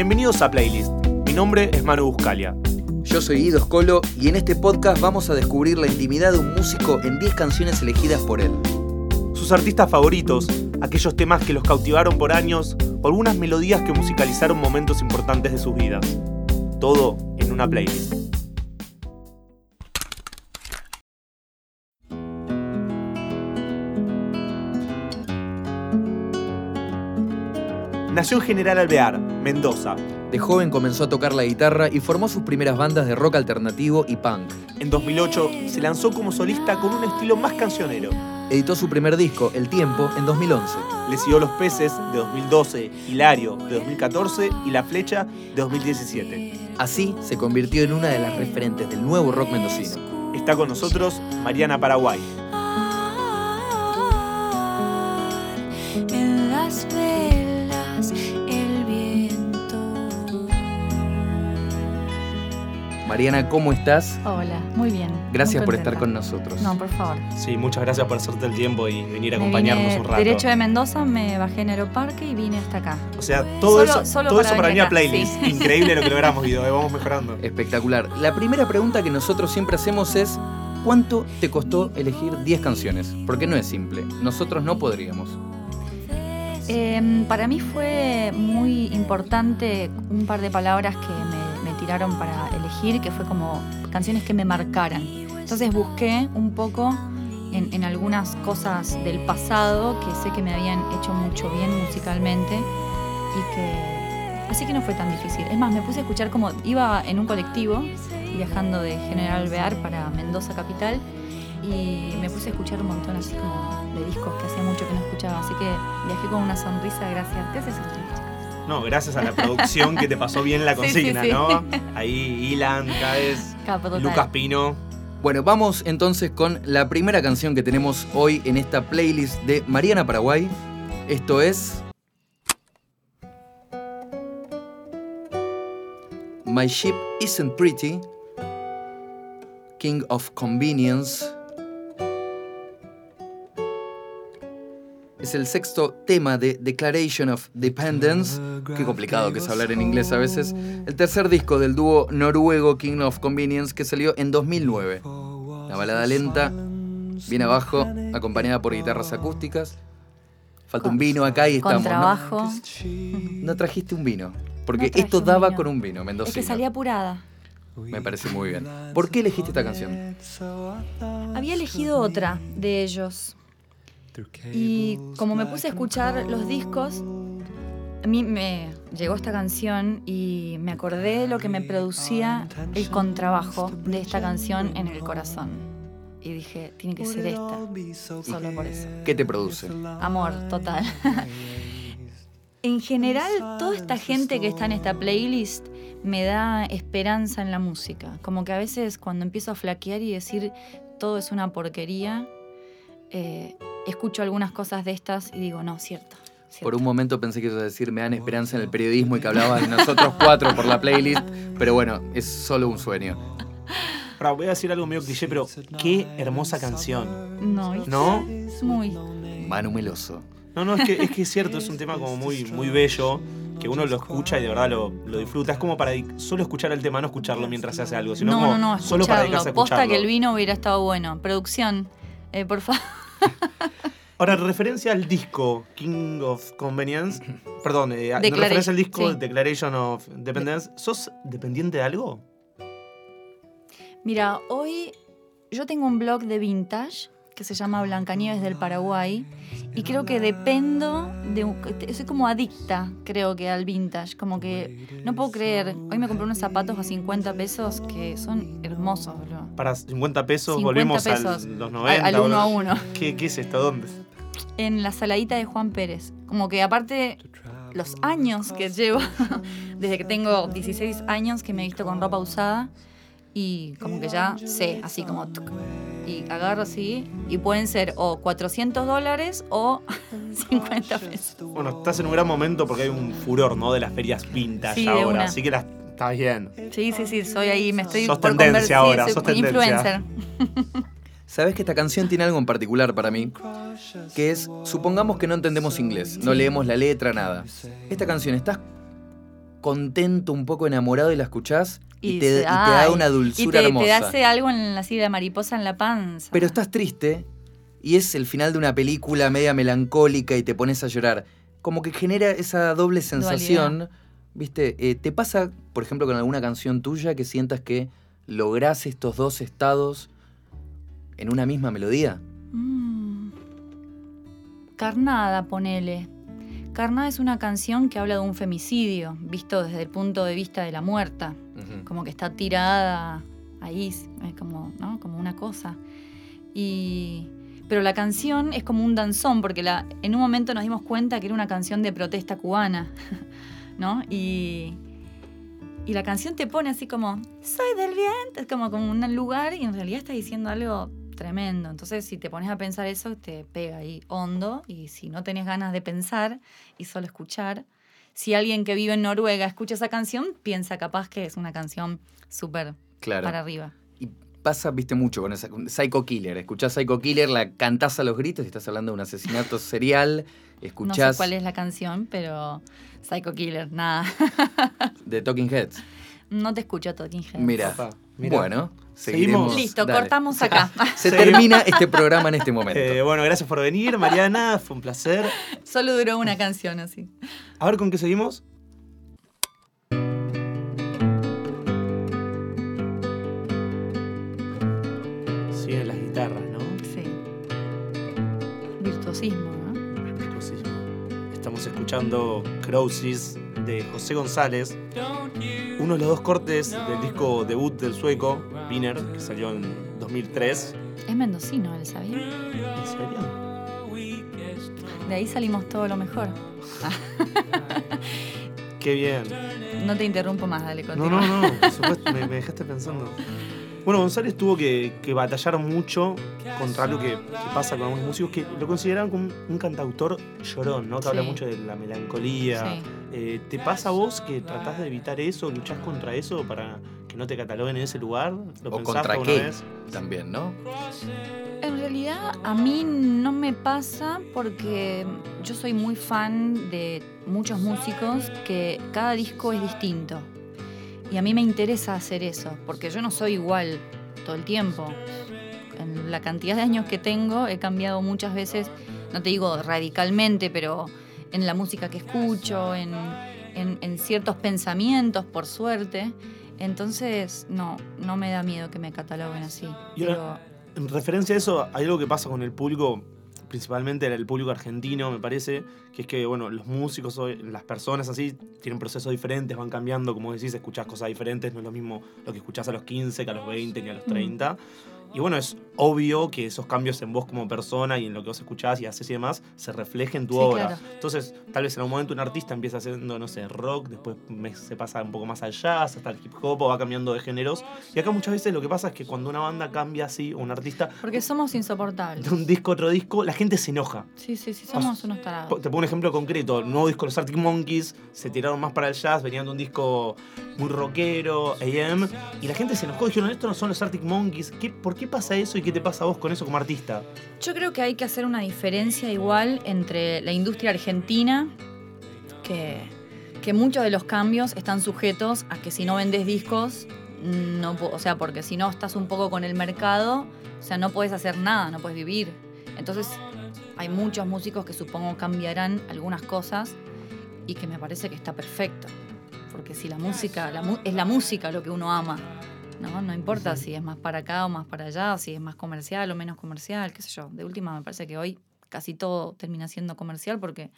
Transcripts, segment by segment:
Bienvenidos a Playlist. Mi nombre es Manu Buscalia. Yo soy Guido Scolo y en este podcast vamos a descubrir la intimidad de un músico en 10 canciones elegidas por él. Sus artistas favoritos, aquellos temas que los cautivaron por años o algunas melodías que musicalizaron momentos importantes de sus vidas. Todo en una playlist. Nació en General Alvear, Mendoza. De joven comenzó a tocar la guitarra y formó sus primeras bandas de rock alternativo y punk. En 2008 se lanzó como solista con un estilo más cancionero. Editó su primer disco, El Tiempo, en 2011. Le siguió Los Peces de 2012, Hilario de 2014 y La Flecha de 2017. Así se convirtió en una de las referentes del nuevo rock mendocino. Está con nosotros Mariana Paraguay. Mariana, ¿cómo estás? Hola, muy bien. Gracias muy por estar con nosotros. No, por favor. Sí, muchas gracias por hacerte el tiempo y venir a Me acompañarnos vine un rato. Derecho de Mendoza, me bajé en Aeroparque y vine hasta acá. O sea, todo Solo- eso, solo todo para eso para venir a Playlist. sí. Increíble lo que logramos, Guido, eh, vamos mejorando. Espectacular. La primera pregunta que nosotros siempre hacemos es, ¿cuánto te costó elegir 10 canciones? Porque no es simple. Nosotros no podríamos. Eh, para mí fue muy importante un par de palabras que me, para elegir, que fue como canciones que me marcaran. Entonces busqué un poco en, algunas cosas del pasado que sé que me habían hecho mucho bien musicalmente y que... Así que no fue tan difícil. Es más, me puse a escuchar como iba en un colectivo viajando de General Alvear para Mendoza Capital y me puse a escuchar un montón así como de discos que hacía mucho que no escuchaba. Así que viajé con una sonrisa gracias. ¿Qué haces esto, chicas? No, gracias a la producción que te pasó bien la Sí, sí, consigna, sí. ¿no? Ahí Ilan, total. Lucas Pino. Bueno, vamos entonces con la primera canción que tenemos hoy en esta playlist de Mariana Paraguay. Esto es... My Ship Isn't Pretty, King of Convenience. Es el sexto tema de Declaration of Dependence. Qué complicado que es hablar en inglés a veces. El tercer disco del dúo noruego King of Convenience que salió en 2009. La balada lenta, bien abajo, acompañada por guitarras acústicas. Falta un vino acá y estamos. Con ¿no? trabajo. No trajiste un vino. Porque No esto daba vino. con un vino, Es Mendoza. que salí apurada. Me parece muy bien. ¿Por qué elegiste esta canción? Había elegido otra de ellos. Y como me puse a escuchar los discos, a mí me llegó esta canción y me acordé de lo que me producía el contrabajo de esta canción en el corazón. Y dije, tiene que ser esta, solo por eso. ¿Qué te produce? Amor, total. en general, toda esta gente que está en esta playlist me da esperanza en la música. Como que a veces cuando empiezo a flaquear y decir todo es una porquería, eh, escucho algunas cosas de estas y digo, no, cierto. cierto. Por un momento pensé que ibas a decir me dan esperanza en el periodismo y que hablabas de nosotros cuatro por la playlist, pero bueno, es solo un sueño. Ahora, voy a decir algo medio cliché, pero qué hermosa canción. No. ¿No? Muy. Manu Meloso. No, no, es que, es que es cierto, es un tema como muy, muy bello, que uno lo escucha y de verdad lo, lo disfruta. Es como para solo escuchar el tema, no escucharlo mientras se hace algo, sino No, como no, no, solo para escucharlo. dedicarse a Posta escucharlo. que el vino hubiera estado bueno. Producción, eh, por favor. Ahora, en referencia al disco King of Convenience, perdón, eh, referencia al disco sí. Declaration of Dependence, ¿sos dependiente de algo? Mira, hoy yo tengo un blog de vintage que se llama Blancanieves del Paraguay y creo que dependo de soy como adicta, creo que al vintage, como que no puedo creer. Hoy me compré unos zapatos a 50 pesos que son hermosos. Para 50 pesos 50 volvemos pesos. a los 90. Al, al uno a uno. ¿Qué, ¿Qué es esto? ¿Dónde? En la saladita de Juan Pérez. Como que aparte los años que llevo, desde que tengo 16 años que me he visto con ropa usada y como que ya sé, así como... tuc, y agarro así y pueden ser o 400 dólares o 50 pesos. Bueno, estás en un gran momento porque hay un furor, ¿no? De las ferias vintage Sí, ahora. una. Así que las estás bien. Sí, sí, sí, soy ahí, me estoy Sos por tendencia ahora, soy sos tendencia. influencer. Sabes que esta canción tiene algo en particular para mí, que es, supongamos que no entendemos inglés, no leemos la letra, nada. Esta canción está contento, un poco enamorado y la escuchás y, Y te, y da una Y dulzura te, hermosa. te hace algo en la silla de mariposa en la panza. Pero estás triste y es el final de una película media melancólica y te pones a llorar. Como que genera esa doble sensación. ¿Viste? Eh, ¿Te pasa, por ejemplo, con alguna canción tuya que sientas que lográs estos dos estados en una misma melodía? Mm. Carnada, ponele. Carnada es una canción que habla de un femicidio, visto desde el punto de vista de la muerta. Como que está tirada ahí, es como, ¿no? como una cosa. Y, pero la canción es como un danzón, porque la, en un momento nos dimos cuenta que era una canción de protesta cubana, ¿no? Y, y la canción te pone así como, soy del viento, es como, como un lugar y en realidad está diciendo algo tremendo. Entonces, si te pones a pensar eso, te pega ahí hondo y si no tenés ganas de pensar y solo escuchar, si alguien que vive en Noruega escucha esa canción, piensa capaz que es una canción súper Claro. para arriba. Y pasa, viste, mucho con esa. Psycho Killer. Escuchás Psycho Killer, la cantás a los gritos y estás hablando de un asesinato serial. No Escuchás sé cuál es la canción, pero Psycho Killer, nada. de Talking Heads. No te escucho Talking Heads. Mira. Bueno, ¿Seguimos? Listo, Dale. cortamos acá. Se Seguimos. termina este programa en este momento. Eh, bueno, gracias por venir, Mariana. Fue un placer. Solo duró una canción así. A ver con qué seguimos. Siguen las guitarras, ¿no? Sí. Virtuosismo, ¿no? Virtuosismo. Estamos escuchando Crowsis de José González, uno de los dos cortes del disco debut del sueco, Wiener, que salió en 2003. Es mendocino, ¿él sabía? ¿En serio? De ahí salimos todo lo mejor. Qué bien. No te interrumpo más, dale, No, continúa. no, no, por supuesto, me, me dejaste pensando. Bueno, González tuvo que, que batallar mucho contra algo que, que pasa con algunos músicos que lo consideraban como un, un cantautor llorón, ¿no? Que habla Sí. mucho de la melancolía. Sí. Eh, ¿Te pasa a vos que tratás de evitar eso, luchás contra eso para que no te cataloguen en ese lugar? ¿Lo ¿O contra qué? vez? También, ¿no? En realidad a mí no me pasa porque yo soy muy fan de muchos músicos que cada disco es distinto. Y a mí me interesa hacer eso, porque yo no soy igual todo el tiempo. En la cantidad de años que tengo he cambiado muchas veces, no te digo radicalmente, pero en la música que escucho, en, en- en ciertos pensamientos, por suerte. Entonces, no, no me da miedo que me cataloguen así. Y ahora- Pero- En referencia a eso, hay algo que pasa con el público, principalmente el público argentino, me parece, que es que, bueno, los músicos, hoy, las personas así, tienen procesos diferentes, van cambiando, como decís, escuchás cosas diferentes, no es lo mismo lo que escuchás a los 15 que a los 20 que a los Mm. 30. Y bueno, es obvio que esos cambios en vos como persona y en lo que vos escuchás y haces y demás se reflejen en tu Sí, obra. claro. Entonces, tal vez en algún momento un artista empieza haciendo, no sé, rock, después se pasa un poco más al jazz, hasta el hip hop, o va cambiando de géneros. Y acá muchas veces lo que pasa es que cuando una banda cambia así, o un artista, Porque somos insoportables. de un disco a otro disco, la gente se enoja. Sí, sí, sí, somos unos Po- tarados. Te pongo un ejemplo concreto. El nuevo disco de los Arctic Monkeys se tiraron más para el jazz, venían de un disco muy rockero, AM, y la gente se enojó. Dijeron, estos no son los Arctic Monkeys. ¿Qué, ¿Por qué pasa eso y qué te pasa a vos con eso como artista? Yo creo que hay que hacer una diferencia igual entre la industria argentina, que, que muchos de los cambios están sujetos a que si no vendes discos, o sea, porque si no estás un poco con el mercado, o sea, no puedes hacer nada, no puedes vivir. Entonces, hay muchos músicos que supongo cambiarán algunas cosas y que me parece que está perfecto. Porque si la música, es la música lo que uno ama. ¿No? No importa si es más para acá o más para allá, o si es más comercial o menos comercial, qué sé yo. De última me parece que hoy casi todo termina siendo comercial porque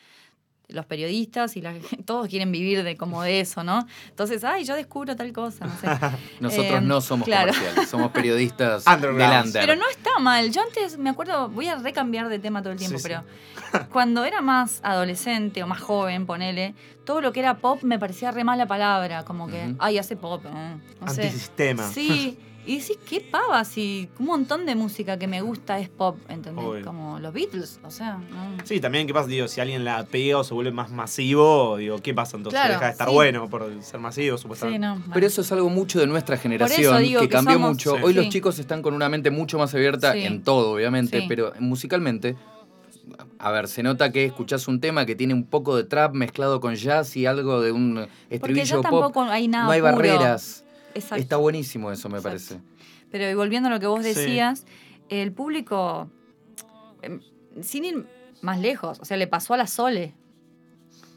los periodistas y la, todos quieren vivir de como de eso, ¿no? Entonces, ay, yo descubro tal cosa, no sé. Nosotros Eh, no somos claro. comerciales, somos periodistas Underground. Pero no está mal. Yo antes me acuerdo, voy a recambiar de tema todo el tiempo, Sí, sí. pero cuando era más adolescente o más joven, ponele, todo lo que era pop me parecía re mala palabra, como que, ay, hace pop, eh, no sé. Antisistema. Sí, y decís, qué pava, si un montón de música que me gusta es pop, ¿entendés? Obvio. Como los Beatles, o sea, no. Sí, también, ¿qué pasa? Digo, si alguien la pega o se vuelve más masivo, digo, ¿qué pasa entonces? Claro, Deja de estar sí. bueno por ser masivo, Sí, supuestamente. no. Pero eso es algo mucho de nuestra generación, digo que, que cambió somos- mucho. Sí. Hoy los Sí. chicos están con una mente mucho más abierta Sí. en todo, obviamente, Sí. pero musicalmente a ver, se nota que escuchás un tema que tiene un poco de trap mezclado con jazz y algo de un Porque ya estribillo pop. tampoco hay nada no hay puro. barreras. Exacto. Está buenísimo eso, me Exacto. parece. Pero y volviendo a lo que vos Sí. decías, el público, em, sin ir más lejos, o sea, le pasó a la Sole.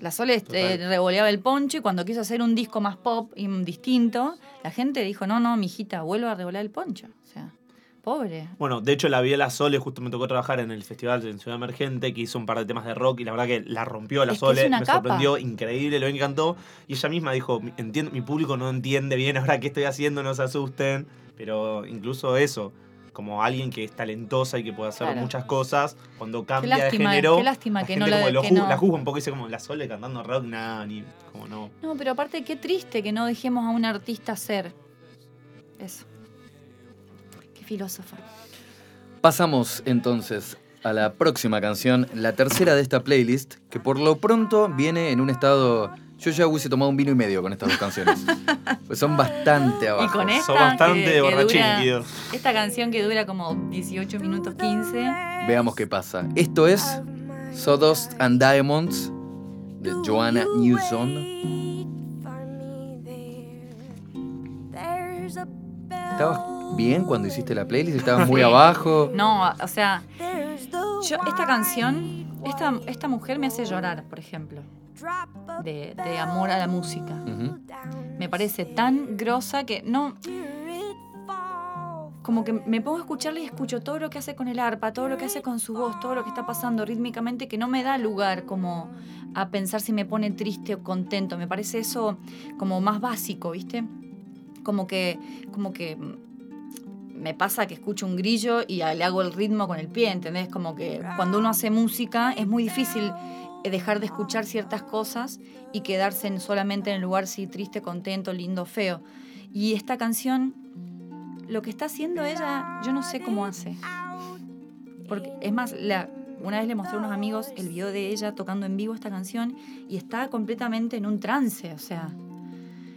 La Sole este, Total. revoleaba el poncho y cuando quiso hacer un disco más pop y distinto, la gente dijo, no, no, mijita, vuelva a revolear el poncho. Pobre. Bueno, de hecho la vi a la Sole, justo me tocó trabajar en el festival en Ciudad Emergente, que hizo un par de temas de rock y la verdad que la rompió la Es Sole, me capa. sorprendió, increíble, lo encantó. Y ella misma dijo, entiendo, mi público no entiende bien ahora qué estoy haciendo, no se asusten. Pero incluso eso, como alguien que es talentosa y que puede hacer Claro. muchas cosas, cuando cambia lástima, de género, qué lástima la que gente no la como lo que ju- no- la juzga un poco y dice como la Sole cantando rock, nada, ni como no. No, pero aparte, qué triste que no dejemos a un artista ser. Eso. Filósofa. Pasamos entonces a la próxima canción, la tercera de esta playlist, que por lo pronto viene en un estado. Yo ya hubiese tomado un vino y medio con estas dos canciones. Pues son bastante abajo. Y con esta, Sos bastante que- que borrachín, dura-. Esta canción que dura como 18 minutos 15. Veamos qué pasa. Esto es Sawdust and Diamonds de Joanna Newsom. ¿Estabas bien cuando hiciste la playlist? ¿Estabas muy abajo? No, o sea, yo esta canción, esta, esta mujer me hace llorar, por ejemplo, de, de amor a la música. Me parece tan grosa que no... Como que me pongo a escucharla y escucho todo lo que hace con el arpa, todo lo que hace con su voz, todo lo que está pasando rítmicamente, que no me da lugar como a pensar si me pone triste o contento. Me parece eso como más básico, ¿viste? Como que, como que me pasa que escucho un grillo y le hago el ritmo con el pie, ¿entendés? Como que cuando uno hace música es muy difícil eh, dejar de escuchar ciertas cosas y quedarse en- solamente en el lugar sí, triste, contento, lindo, feo. Y esta canción, lo que está haciendo ella, yo no sé cómo hace. Porque, es más, la, una vez le mostré a unos amigos el video de ella tocando en vivo esta canción y está completamente en un trance, o sea.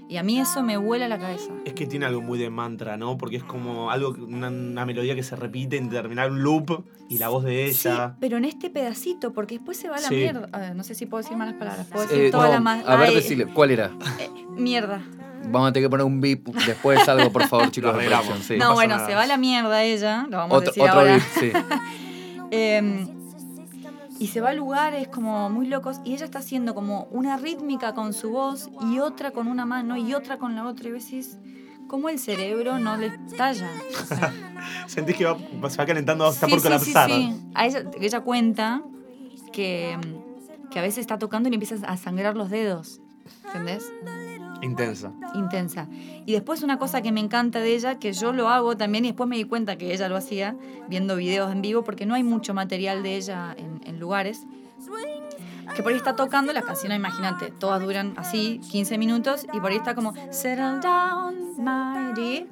Y a mí eso me vuela la cabeza. Es que tiene algo muy de mantra, ¿no? Porque es como algo, que- una, una melodía que se repite en determinar un loop y la voz de Sí, ella. pero en este pedacito, porque después se va a la Sí. mierda. A ver, no sé si puedo decir malas palabras. Puedo decir Eh, toda no, la ma- a ver, Ay, decile, ¿cuál era? eh, mierda. Vamos a tener que poner un beep después algo, por favor, chicos. De sí. no, bueno, nada. se va a la mierda ella, lo vamos a Otro, decir otro ahora. beep, sí. Eh, y se va a lugares como muy locos y ella está haciendo como una rítmica con su voz y otra con una mano y otra con la otra y veces como el cerebro no le. O sea, Sentís que va, se va calentando, está sí, por sí, sí, colapsar. sí. A ella, ella cuenta que, que a veces está tocando y le empiezas a sangrar los dedos. ¿Entendés? Intensa. intensa. Y después una cosa que me encanta de ella, que yo lo hago también, y después me di cuenta que ella lo hacía viendo videos en vivo, porque no hay mucho material de ella en, en lugares. Que por ahí está tocando las canciones, imagínate, todas duran así, 15 minutos, y por ahí está como, Settle down, my dear.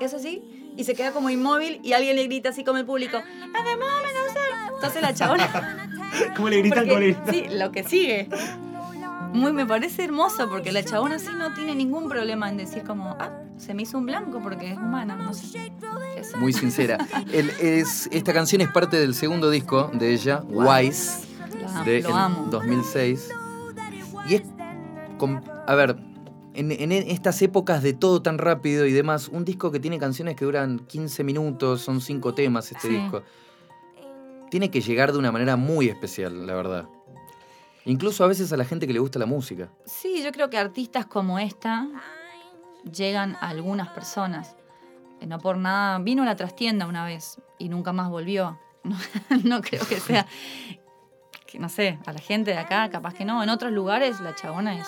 Es así, y se queda como inmóvil, y alguien le grita así como el público. Entonces la chabona ¿Cómo le gritan? porque- ¿Cómo le gritan? Sí, lo que sigue. Muy, me parece hermoso porque la chabona así no tiene ningún problema en decir como, ah, se me hizo un blanco porque es humana, no sé. Muy sincera. El- es, esta canción es parte del segundo disco de ella, Wise, de lo el amo. 2006. Y es, a ver, en, en estas épocas de todo tan rápido y demás, un disco que tiene canciones que duran 15 minutos, son cinco temas este Sí. disco. Tiene que llegar de una manera muy especial, la verdad. Incluso a veces a la gente que le gusta la música. Sí, yo creo que artistas como esta llegan a algunas personas. Eh, No por nada, vino a la trastienda una vez y nunca más volvió. No, no creo que sea, que no sé, a la gente de acá capaz que no. En otros lugares la chabona es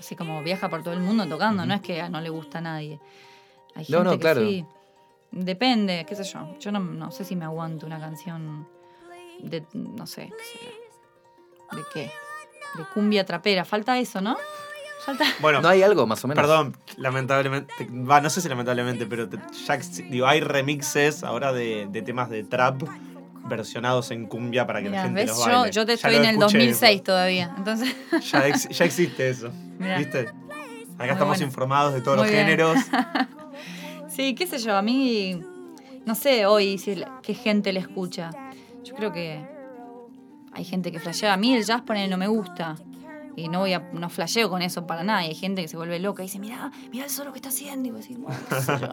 así como viaja por todo el mundo tocando, no es que no le gusta a nadie. Hay gente No, no, que claro. sí. Depende, qué sé yo. Yo no, no sé si me aguanto una canción de, no sé, qué sé yo. ¿De qué? De cumbia trapera. Falta eso, ¿no? Falta. Bueno, ¿No hay algo más o menos? perdón, lamentablemente. Va, no sé si lamentablemente, pero te- ya digo, hay remixes ahora de, de temas de trap versionados en cumbia para que la Mirá, gente ¿ves? los Yo, baile. yo te Ya estoy en el escuché 2006 todavía. Entonces. Ya, ex- ya existe eso. Mirá. ¿Viste? Acá Muy estamos bueno. informados de todos Muy los bien. géneros. sí, qué sé yo, a mí. No sé hoy si la- qué gente le escucha. Yo creo que. Hay gente que flashea. A mí el jazz pone no me gusta. Y no voy a, no flasheo con eso para nada. Y hay gente que se vuelve loca y dice, mira, mira el solo que está haciendo. Y vos decís, bueno, qué sé yo.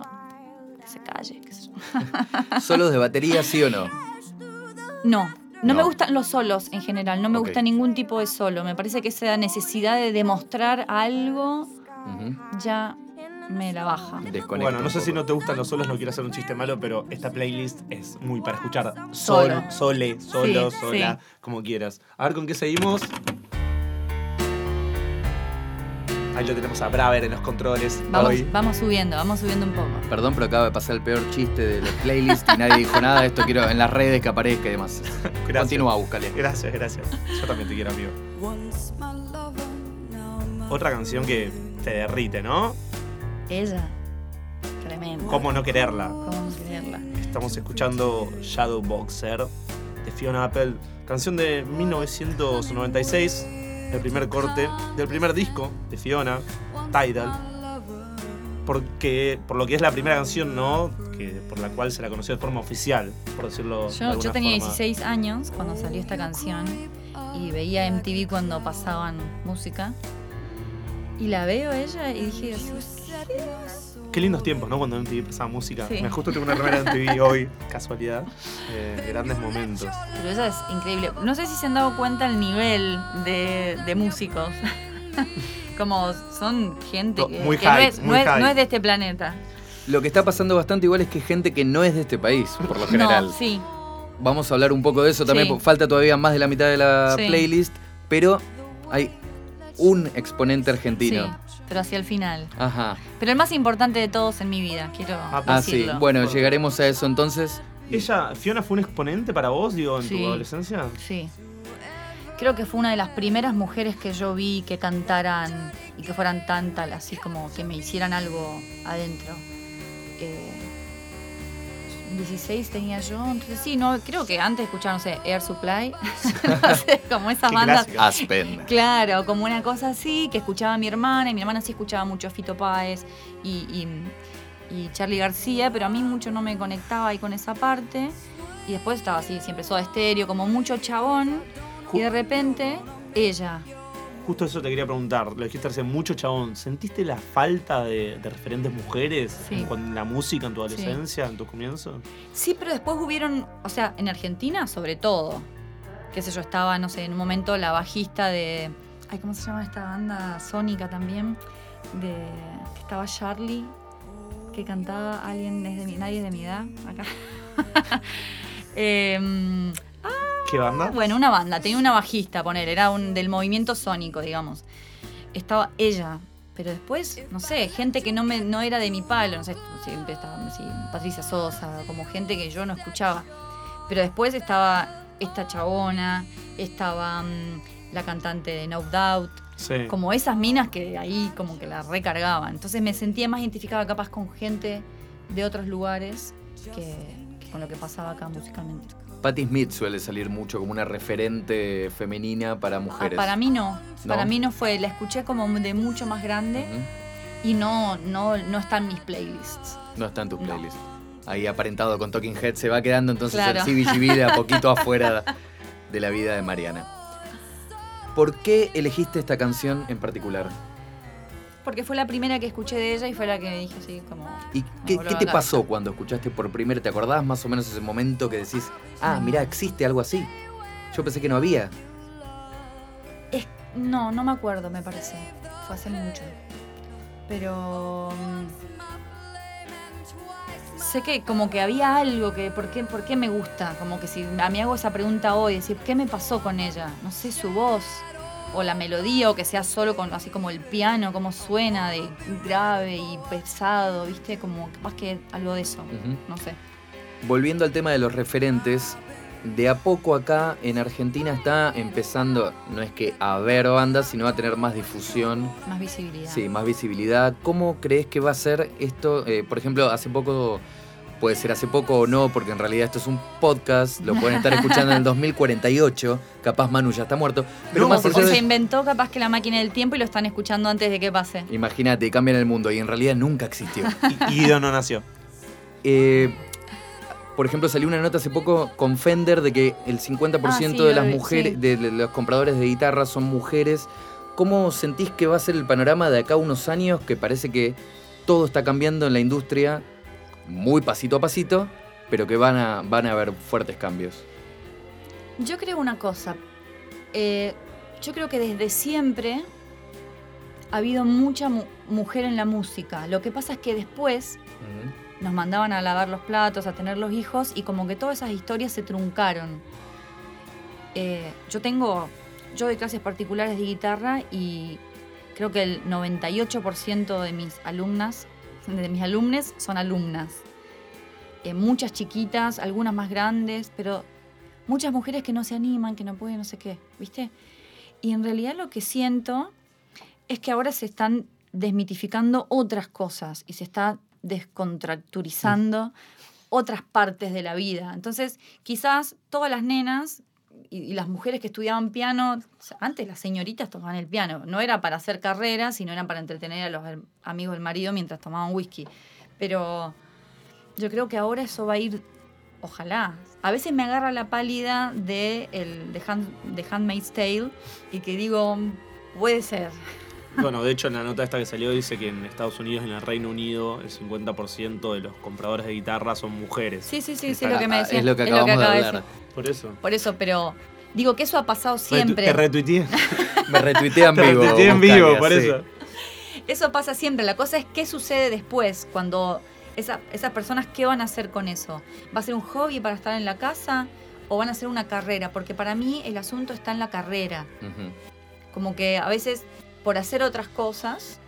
Que se calle, qué sé yo. ¿Solos de batería, sí o no? No, no, No. me gustan los solos en general. No me gusta ningún tipo de solo. Me parece que esa necesidad de demostrar algo ya me la baja. Desconecto Bueno, no sé si no te gustan los solos, no quiero hacer un chiste malo, pero esta playlist es muy para escuchar Solo. sol, sole, solo, Sí, sola, sí. como quieras. A ver con qué seguimos. Ahí lo tenemos a Braver en los controles. Vamos, hoy. vamos subiendo, vamos subiendo un poco. Perdón, pero acaba de pasar el peor chiste de la playlist y nadie dijo nada. Esto quiero en las redes que aparezca y demás. Gracias. Continúa, búscale. Gracias, gracias. Yo también te quiero, amigo. Otra canción que te derrite, ¿no? Ella, tremenda. ¿Cómo no quererla? ¿Cómo no quererla? Estamos escuchando Shadow Boxer de Fiona Apple, canción de 1996, el primer corte del primer disco de Fiona, Tidal. Porque, por lo que es la primera canción, ¿no? Que, por la cual se la conoció de forma oficial, por decirlo de Yo, yo tenía forma. 16 años cuando salió esta canción y veía MTV cuando pasaban música. Y la veo a ella y dije, Qué lindos tiempos, ¿no? Cuando MTV pasaba música. Sí. Me justo tengo una remera de MTV hoy, casualidad. Eh, grandes momentos. pero ella es increíble. No sé si se han dado cuenta el nivel de, de músicos. Como son gente que, muy que no, high, es, no es- high. no es de este planeta. Lo que está pasando bastante igual es que gente que no es de este país, por lo general. No, sí. Vamos a hablar un poco de eso también, Sí. porque falta todavía más de la mitad de la Sí. playlist, pero hay un exponente argentino. Sí, pero hacia el final. Ajá. Pero el más importante de todos en mi vida, quiero Ah, sí. decirlo. Bueno, llegaremos a eso entonces. Ella, Fiona, fue un exponente para vos, digo, en Sí. tu adolescencia. Sí. Creo que fue una de las primeras mujeres que yo vi que cantaran y que fueran tan tal, así como que me hicieran algo adentro. Eh, 16 tenía yo, entonces sí, no, creo que antes escuchaba, no sé, Air Supply, no sé, como esas Qué bandas. clásico. Aspen. Claro, como una cosa así, que escuchaba mi hermana, y mi hermana sí escuchaba mucho Fito Páez y, y, y Charlie García, pero a mí mucho no me conectaba ahí con esa parte. Y después estaba así, siempre soda estéreo, como mucho chabón, y de repente, ella. Justo eso te quería preguntar. Lo dijiste hace mucho, chabón. ¿Sentiste la falta de, de referentes mujeres Sí. en, la música en tu adolescencia, en tus comienzos? Sí, pero después hubieron, o sea, en Argentina sobre todo. Qué sé yo, estaba, no sé, en un momento la bajista de. Ay, ¿cómo se llama esta banda sónica también? De. que estaba Charlie, que cantaba alguien desde mi. nadie de mi edad, acá. Em, ¿Qué banda? bueno, una banda, tenía una bajista, poner, era un del movimiento sónico, digamos. Estaba ella, pero después, no sé, gente que no me no era de mi palo, no sé, siempre estaba sí, Patricia Sosa, como gente que yo no escuchaba. Pero después estaba esta chabona, estaba mm, la cantante de No Doubt, Sí. como esas minas que ahí como que la recargaban. Entonces me sentía más identificada capaz con gente de otros lugares que, que con lo que pasaba acá musicalmente. Patti Smith suele salir mucho como una referente femenina para Ah, mujeres. para mí no. ¿No? Para mí no fue. La escuché como de mucho más grande y no, no, no está en mis playlists. No está en tu No. playlist. Ahí aparentado con Talking Head se va quedando entonces Claro. el CBGB de a poquito afuera de la vida de Mariana. ¿Por qué elegiste esta canción en particular? Porque fue la primera que escuché de ella y fue la que dije así como... ¿Y me qué, te pasó cuando escuchaste por primera? ¿Te acordabas más o menos ese momento que decís, ah, mira, existe algo así? Yo pensé que no había. Es- no, no me acuerdo, me parece. Fue hace mucho. Pero... mm, Sé que como que había algo que, ¿por qué, ¿por qué me gusta? Como que si a mí hago esa pregunta hoy, decir, ¿qué me pasó con ella? No sé, su voz, o la melodía, o que sea solo con así como el piano, cómo suena de grave y pesado, ¿viste? Como capaz que algo de eso, no sé. Volviendo al tema de los referentes, de a poco acá en Argentina está empezando, no es que a ver bandas, sino a tener más difusión, Más visibilidad. sí, más visibilidad. ¿Cómo crees que va a ser esto? Eh, por ejemplo, hace poco, puede ser hace poco o no, porque en realidad esto es un podcast, lo pueden estar escuchando en el 2048, capaz Manu ya está muerto. Pero No, más porque se de... inventó capaz que la máquina del tiempo y lo están escuchando antes de que pase. Imagínate, cambian el mundo y en realidad nunca existió. Y Guido no nació. Eh, Por ejemplo, salió una nota hace poco con Fender de que el 50% Ah, sí, de las mujeres, sí. de de los compradores de guitarras son mujeres. ¿Cómo sentís que va a ser el panorama de acá a unos años? Que parece que todo está cambiando en la industria muy pasito a pasito, pero que van a, van a haber fuertes cambios. Yo creo una cosa. eh, yo creo que desde siempre ha habido mucha mu- mujer en la música. Lo que pasa es que después nos mandaban a lavar los platos, a tener los hijos y como que todas esas historias se truncaron. Eh, yo tengo, yo doy clases particulares de guitarra y creo que el 98% de mis alumnas, de mis alumnes son alumnas. Eh, muchas chiquitas, algunas más grandes, pero muchas mujeres que no se animan, que no pueden, no sé qué, ¿viste? Y en realidad lo que siento es que ahora se están desmitificando otras cosas y se está descontracturizando otras partes de la vida. Entonces, quizás todas las nenas y, las mujeres que estudiaban piano, antes las señoritas tocaban el piano, no era para hacer carrera, sino era para entretener a los amigos del marido mientras tomaban whisky. Pero yo creo que ahora eso va a ir, ojalá. A veces me agarra la pálida de, el, de, Hand, de Handmaid's Tale y que digo, puede ser. Bueno, de hecho, en la nota esta que salió dice que en Estados Unidos, en el Reino Unido, el 50% de los compradores de guitarra son mujeres. Sí, sí, sí, sí, Está- lo que me decía. es lo que es acabamos de acaba hablar. Por eso. Por eso, pero digo que eso ha pasado siempre. Te retuiteé. Me retuitean Te vivo. retuiteé en vivo, por sí. eso. Eso pasa siempre. La cosa es qué sucede después, cuando esa- esas personas, ¿qué van a hacer con eso? ¿Va a ser un hobby para estar en la casa o van a hacer una carrera? Porque para mí el asunto está en la carrera. Como que a veces por hacer otras cosas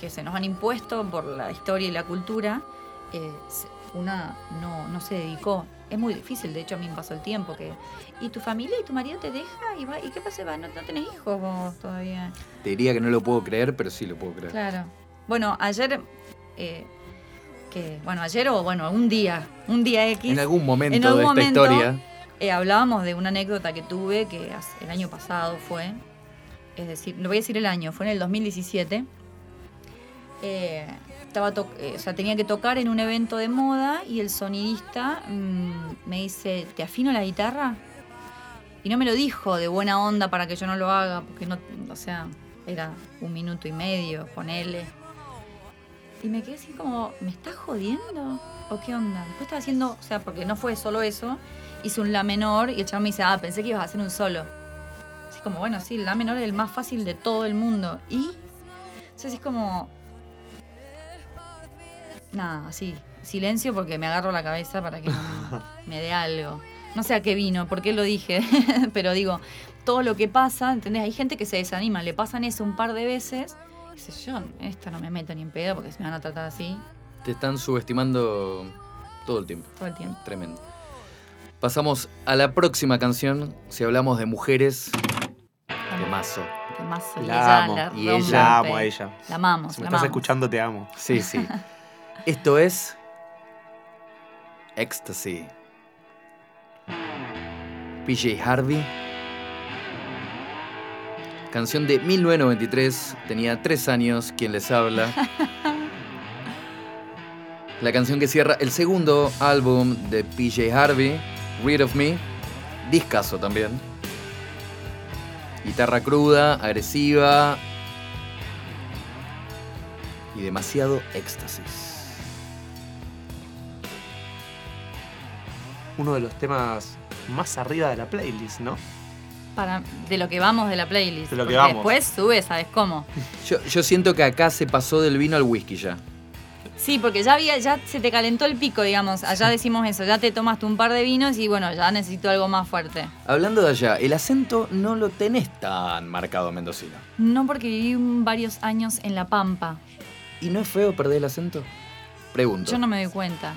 que se nos han impuesto por la historia y la cultura, eh, una no, no se dedicó. Es muy difícil, de hecho a mí me pasó el tiempo que... ¿Y tu familia y tu marido te deja? ¿Y, va, ¿y qué pasa? Va, ¿No, no tenés hijos vos todavía? Te diría que no lo puedo creer, pero sí lo puedo creer. Claro. Bueno, ayer, eh, que, bueno, ayer o bueno, un día, un día X, En algún momento En algún de esta momento- historia. eh, hablábamos de una anécdota que tuve que el año pasado fue, es decir, lo voy a decir el año, fue en el 2017. Eh, estaba eh, o sea, tenía que tocar en un evento de moda y el sonidista mm, me dice, ¿te afino la guitarra? Y no me lo dijo de buena onda para que yo no lo haga, porque no, o sea, era un minuto y medio, ponele. Y me quedé así como, ¿me estás jodiendo? ¿O qué onda? Después estaba haciendo, o sea, porque no fue solo eso, hice un La menor y el chaval me dice, ah, pensé que ibas a hacer un solo. Como, bueno, sí, La menor es el más fácil de todo el mundo. Y, entonces es como, nada, así, silencio porque me agarro la cabeza para que no me dé algo. No sé a qué vino, por qué lo dije, pero digo, todo lo que pasa, ¿entendés? Hay gente que se desanima, le pasan eso un par de veces. Y dice, yo, esta no me meto ni en pedo porque se me van a tratar así Te están subestimando todo el tiempo. todo el tiempo. Tremendo. Pasamos a la próxima canción. Si hablamos de mujeres, Temazo, y La amo. la Y ella-. La amo a ella. La amamos, Si me la estás amamos. escuchando, te amo. Sí, sí. Esto es Ecstasy. PJ Harvey. Canción de 1993. Tenía tres años. Quien les habla. La canción que cierra el segundo álbum de PJ Harvey, Read of Me. Discaso también. Guitarra cruda, agresiva. Y demasiado éxtasis. Uno de los temas más arriba de la playlist, ¿no? Para, de lo que vamos de la playlist. De lo que vamos. Después sube, ¿sabes cómo? Yo, yo siento que acá se pasó del vino al whisky ya. Sí, porque ya había, ya se te calentó el pico, digamos. Allá decimos eso, ya te tomaste un par de vinos y bueno, ya necesito algo más fuerte. Hablando de allá, el acento no lo tenés tan marcado mendocino. No porque viví varios años en La Pampa. ¿Y no es feo perder el acento? Pregunto. Yo no me doy cuenta.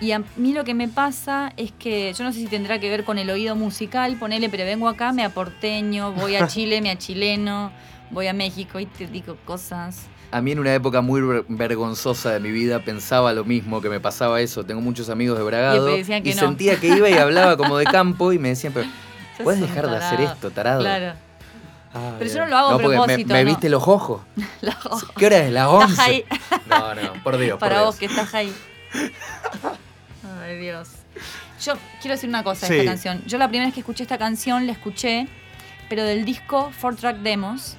Y a mí lo que me pasa es que yo no sé si tendrá que ver con el oído musical, ponele, pero vengo acá, me aporteño, voy a Chile, me a chileno, voy a México y te digo cosas. A mí en una época muy ver- vergonzosa de mi vida pensaba lo mismo, que me pasaba eso. Tengo muchos amigos de Bragado Y que y no. sentía que iba y hablaba como de campo y me decían, pero ¿puedes dejar de hacer esto, tarado? Claro. Ah, Pero yo no lo hago No, a me, propósito. me no. viste los ojos. Los ojos. ¿Qué hora es? ¿Las 11? Estás ahí. No, no, por Dios, por Para Dios. vos que estás ahí. Ay, Dios. Yo quiero decir una cosa de Sí. esta canción. Yo la primera vez que escuché esta canción la escuché, pero del disco Four Track Demos,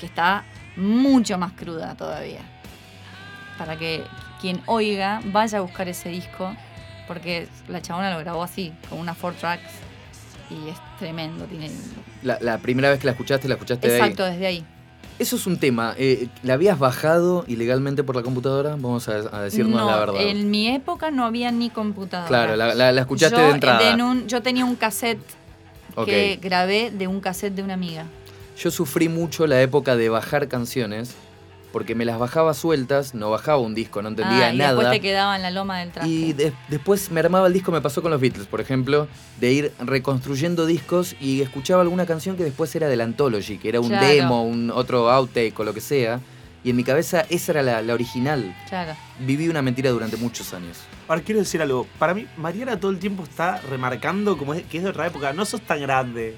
que está mucho más cruda todavía. Para que quien oiga vaya a buscar ese disco, porque la chabona lo grabó así, con unas four tracks, y es tremendo. Tiene... La, la primera vez que la escuchaste, la escuchaste de ahí. Exacto, desde ahí. Eso es un tema. eh, ¿La habías bajado ilegalmente por la computadora? Vamos a, a decirnos no, la verdad. en mi época no había ni computadora. Claro, la, la- la escuchaste yo, de entrada. en un- yo tenía un cassette que grabé de un cassette de una amiga. Yo sufrí mucho la época de bajar canciones porque me las bajaba sueltas, no bajaba un disco, no entendía Ah, y nada. después te quedaba en la loma del traste. Y de- después me armaba el disco, me pasó con los Beatles, por ejemplo, de ir reconstruyendo discos y escuchaba alguna canción que después era del Anthology, que era un Claro. demo, un otro outtake o lo que sea. Y en mi cabeza esa era la, la original. Claro. Viví una mentira durante muchos años. Ahora quiero decir algo. Para mí, Mariana todo el tiempo está remarcando como es, que es de otra época. No sos tan grande.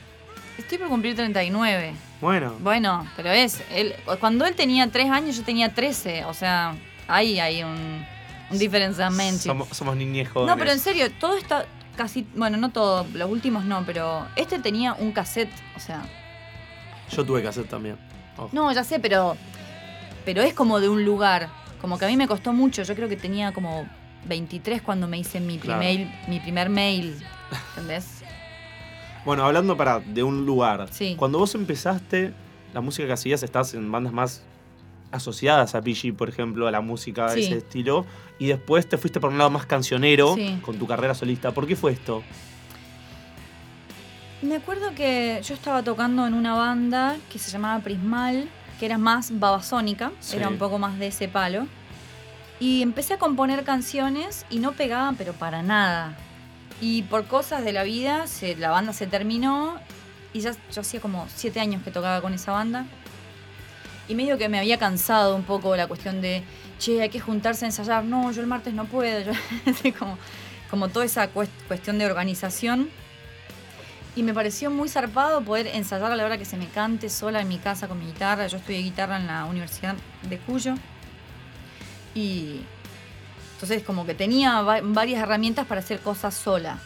Estoy por cumplir 39. Bueno, Bueno, pero es. Él, cuando él tenía 3 años, yo tenía 13. O sea, ahí hay un, un diferenciamiento. somos, somos niñez jóvenes. No, pero en serio, todo está casi. Bueno, no todo, los últimos no, pero este tenía un cassette. O sea, Yo tuve que hacer también. Ojo. no, ya sé, pero. Pero es como de un lugar. Como que a mí me costó mucho. Yo creo que tenía como 23 cuando me hice mi, Claro. primer, mi primer mail. ¿Entendés? Bueno, hablando para de un lugar. Sí. Cuando vos empezaste, la música que hacías, estás en bandas más asociadas a PG, por ejemplo, a la música de Sí. ese estilo. Y después te fuiste por un lado más cancionero Sí. con tu carrera solista. ¿Por qué fue esto? Me acuerdo que yo estaba tocando en una banda que se llamaba Prismal, que era más babasónica, Sí. era un poco más de ese palo. Y empecé a componer canciones y no pegaban, pero para nada. Y por cosas de la vida, la banda se terminó y ya yo hacía como siete años que tocaba con esa banda. Y medio que me había cansado un poco la cuestión de, che, hay que juntarse a ensayar. No, yo el martes no puedo. Yo, como, como toda esa cuest- cuestión de organización. Y me pareció muy zarpado poder ensayar a la hora que se me cante sola en mi casa con mi guitarra. Yo estudié guitarra en la Universidad de Cuyo. Y entonces como que tenía va- varias herramientas para hacer cosas sola.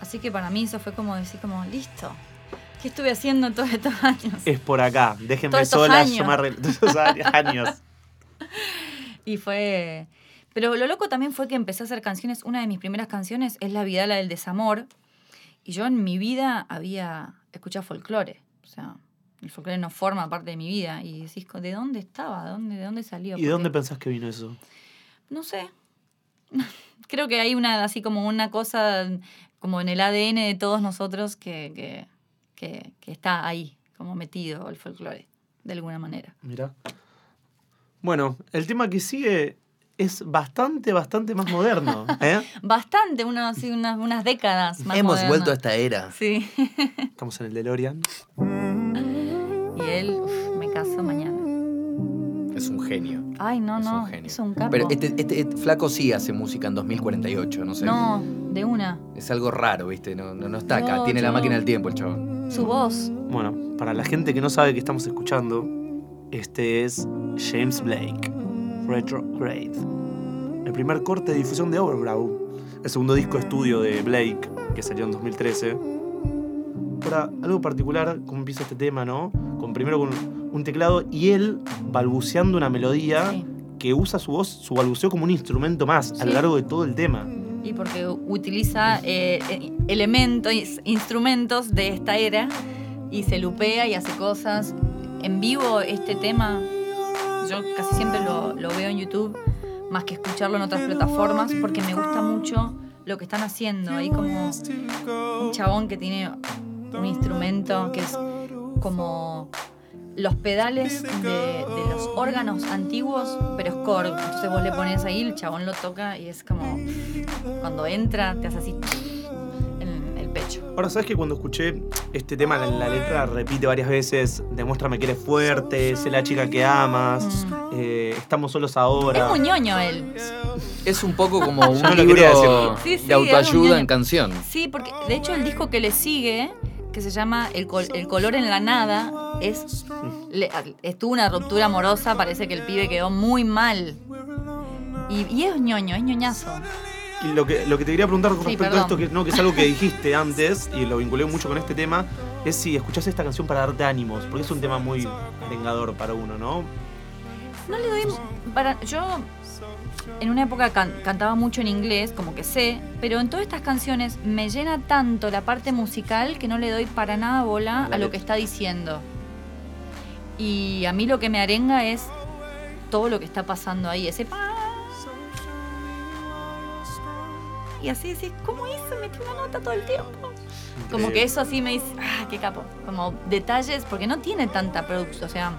Así que para mí eso fue como decir como, listo. ¿Qué estuve haciendo todos estos años? Es por acá. Déjenme sola, años. yo me arreglo. Todos esos años. Y fue... Pero lo loco también fue que empecé a hacer canciones. Una de mis primeras canciones es La Vidala del Desamor. Y yo en mi vida había escuchado folclore. O sea, el folclore no forma parte de mi vida. Y decís, ¿de dónde estaba? ¿De dónde, de dónde salió? ¿Y de dónde pensás que vino eso? No sé. Creo que hay una, así como una cosa, como en el ADN de todos nosotros que, que, que, que está ahí, como metido el folclore, de alguna manera. Mira. Bueno, el tema que sigue es bastante, bastante más moderno. ¿eh? Bastante, unas, unas, unas décadas más Hemos moderno. vuelto a esta era. Sí. Estamos en el DeLorean. y él, uf, me caso mañana. Es un genio. Ay, no, es no, un genio. es un capo. Pero este, este- este flaco sí hace música en 2048, no sé. No, de una. Es algo raro, ¿viste? No, no, no está acá. No, Tiene la máquina del tiempo el chabón. Su voz. Bueno, para la gente que no sabe que estamos escuchando, este es James Blake, Retrograde. El primer corte de difusión de Overbrow. El segundo disco de estudio de Blake, que salió en 2013. Ahora, algo particular, cómo empieza este tema, ¿no? Con primero con un teclado y él balbuceando una melodía Sí. que usa su voz, su balbuceo como un instrumento más a lo Sí. largo de todo el tema. Y porque utiliza eh, eh, elementos, instrumentos de esta era y se lupea y hace cosas. En vivo este tema, yo casi siempre lo, lo veo en YouTube, más que escucharlo en otras plataformas, porque me gusta mucho lo que están haciendo. Hay como un chabón que tiene un instrumento que es como los pedales de, de los órganos antiguos, pero es Korg. Entonces vos le pones ahí, el chabón lo toca y es como cuando entra, te hace así en el pecho. Ahora, ¿sabes que cuando escuché este tema, la, la letra repite varias veces, demuéstrame que eres fuerte, sé la chica que amas, Mm. eh, estamos solos ahora. Es muy ñoño él. Es un poco como un no libro. Sí, sí, de autoayuda un en canción. Sí, porque de hecho el disco que le sigue, que se llama El, col- El color en la nada, es le- estuvo una ruptura amorosa, parece que el pibe quedó muy mal. Y, y es ñoño, es ñoñazo. Y lo que, lo que te quería preguntar con Sí, respecto a esto, que, no, que es algo que dijiste antes, y lo vinculé mucho con este tema, es si escuchás esta canción para darte ánimos, porque es un tema muy arengador para uno, ¿no? No le doy. Para, yo en una época can- cantaba mucho en inglés, como que sé, pero en todas estas canciones me llena tanto la parte musical que no le doy para nada bola a lo que está diciendo. Y a mí lo que me arenga es todo lo que está pasando ahí, ese. Y así decís, ¿cómo hizo? Metí una nota todo el tiempo. Como que eso así me dice, ah, qué capo. Como detalles, porque no tiene tanta producción, o sea,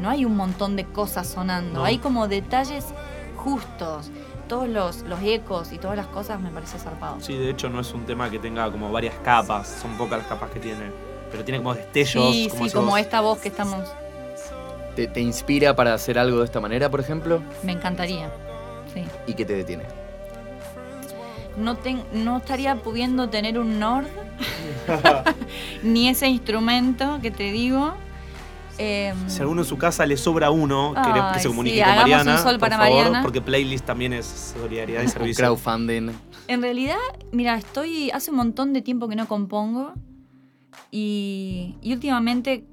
no hay un montón de cosas sonando, No. hay como detalles justos. Todos los, los ecos y todas las cosas me parece zarpado. Sí, de hecho no es un tema que tenga como varias capas, son pocas las capas que tiene, pero tiene como destellos. Sí, como sí, como vos. esta voz que estamos. ¿Te, te inspira para hacer algo de esta manera, por ejemplo? Me encantaría. Sí. ¿Y qué te detiene? No, ten- no estaría pudiendo tener un Nord, ni ese instrumento que te digo. Em, Si a alguno en su casa le sobra uno, querés que Ay, se comunique sí, con Mariana. un sol por para favor, Mariana. Porque playlist también es solidaridad y Un servicio. crowdfunding. En realidad, mira, estoy hace un montón de tiempo que no compongo y, y últimamente